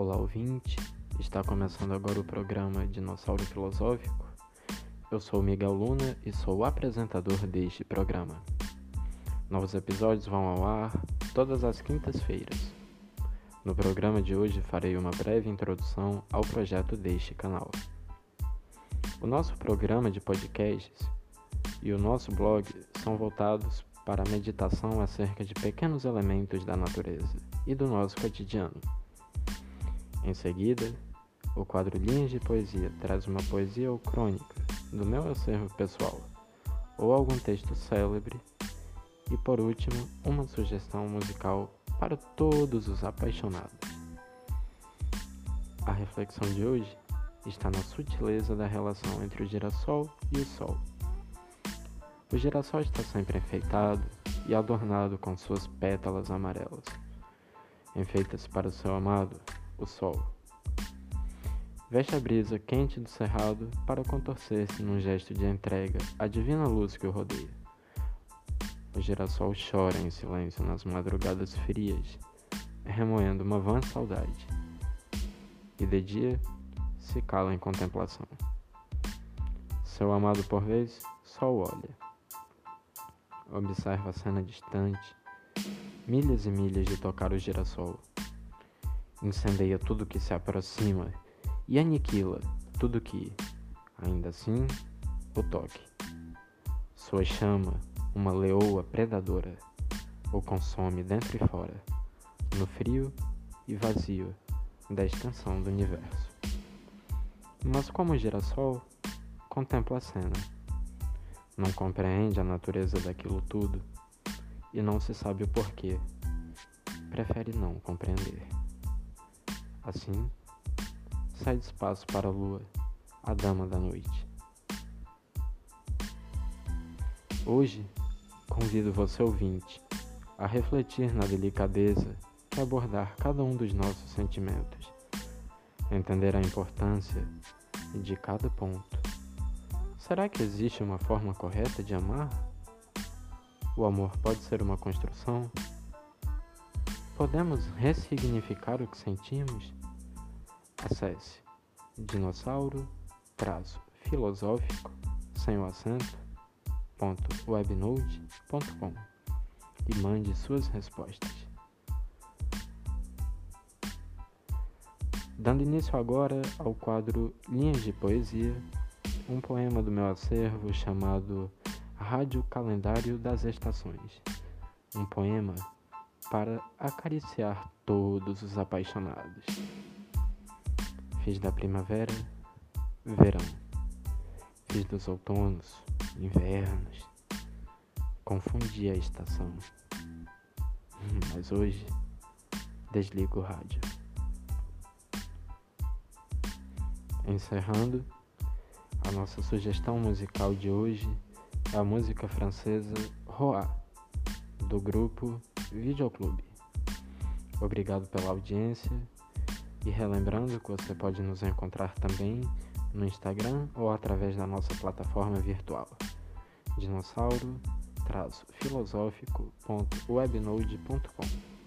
Olá, ouvinte. Está começando agora o programa Dinossauro Filosófico. Eu sou Miguel Luna e sou o apresentador deste programa. Novos episódios vão ao ar todas as quintas-feiras. No programa de hoje farei uma breve introdução ao projeto deste canal. O nosso programa de podcasts e o nosso blog são voltados para a meditação acerca de pequenos elementos da natureza e do nosso cotidiano. Em seguida, o quadro Linhas de Poesia traz uma poesia ou crônica do meu acervo pessoal, ou algum texto célebre, e por último, uma sugestão musical para todos os apaixonados. A reflexão de hoje está na sutileza da relação entre o girassol e o sol. O girassol está sempre enfeitado e adornado com suas pétalas amarelas, enfeitas para o seu amado, o sol. Veste a brisa quente do cerrado para contorcer-se num gesto de entrega à divina luz que o rodeia. O girassol chora em silêncio nas madrugadas frias, remoendo uma vã saudade. E de dia se cala em contemplação. Seu amado, por vez, só o olha observa a cena distante, milhas e milhas de tocar o girassol. Incendeia tudo que se aproxima e aniquila tudo que, ainda assim, o toque. Sua chama, uma leoa predadora, o consome dentro e fora, no frio e vazio da extensão do universo. Mas como o girassol, contempla a cena não compreende a natureza daquilo tudo e não se sabe o porquê. Prefere não compreender. Assim, sai de espaço para a lua, a dama da noite. Hoje, convido você ouvinte a refletir na delicadeza que abordar cada um dos nossos sentimentos, entender a importância de cada ponto Será que existe uma forma correta de amar? O amor pode ser uma construção? Podemos ressignificar o que sentimos? Acesse dinossauro traço filosófico sem o acento ponto e mande suas respostas. Dando início agora ao quadro Linhas de Poesia um poema do meu acervo chamado Rádio Calendário das Estações. Um poema para acariciar todos os apaixonados. Fiz da primavera verão. Fiz dos outonos invernos. Confundi a estação. Mas hoje desligo o rádio. Encerrando a nossa sugestão musical de hoje é a música francesa Roa, do grupo Videoclube. Obrigado pela audiência e relembrando que você pode nos encontrar também no Instagram ou através da nossa plataforma virtual dinossauro-filosófico.webnode.com